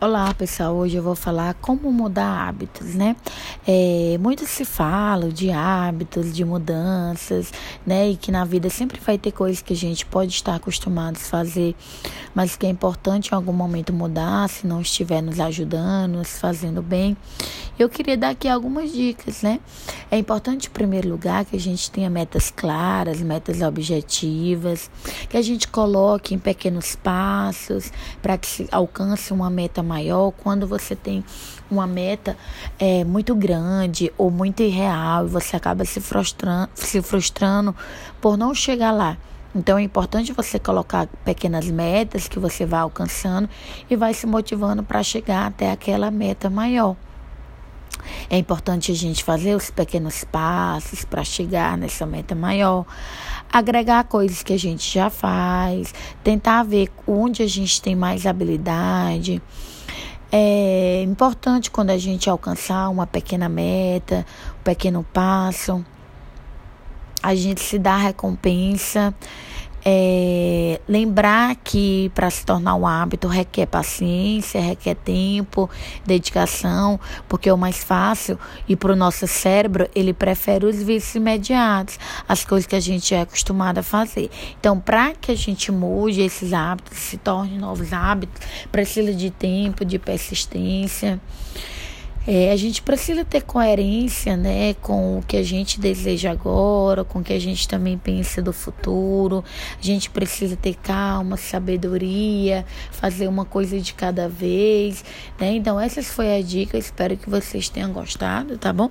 Olá pessoal, hoje eu vou falar como mudar hábitos, né? É, muito se fala de hábitos, de mudanças, né? E que na vida sempre vai ter coisas que a gente pode estar acostumado a fazer, mas que é importante em algum momento mudar se não estiver nos ajudando, nos fazendo bem. Eu queria dar aqui algumas dicas, né? É importante, em primeiro lugar, que a gente tenha metas claras, metas objetivas, que a gente coloque em pequenos passos para que se alcance uma meta maior quando você tem uma meta é, muito grande ou muito irreal e você acaba se frustrando, se frustrando por não chegar lá. Então é importante você colocar pequenas metas que você vai alcançando e vai se motivando para chegar até aquela meta maior. É importante a gente fazer os pequenos passos para chegar nessa meta maior, agregar coisas que a gente já faz, tentar ver onde a gente tem mais habilidade. É importante quando a gente alcançar uma pequena meta, um pequeno passo, a gente se dá recompensa é, lembrar que para se tornar um hábito requer paciência, requer tempo, dedicação, porque é o mais fácil e para o nosso cérebro ele prefere os vícios imediatos, as coisas que a gente é acostumado a fazer. Então, para que a gente mude esses hábitos, se torne novos hábitos, precisa de tempo, de persistência. É, a gente precisa ter coerência né, com o que a gente deseja agora, com o que a gente também pensa do futuro. A gente precisa ter calma, sabedoria, fazer uma coisa de cada vez. Né? Então, essas foi a dica. Espero que vocês tenham gostado, tá bom?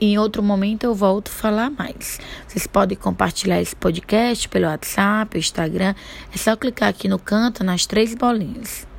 Em outro momento eu volto a falar mais. Vocês podem compartilhar esse podcast pelo WhatsApp, Instagram. É só clicar aqui no canto nas três bolinhas.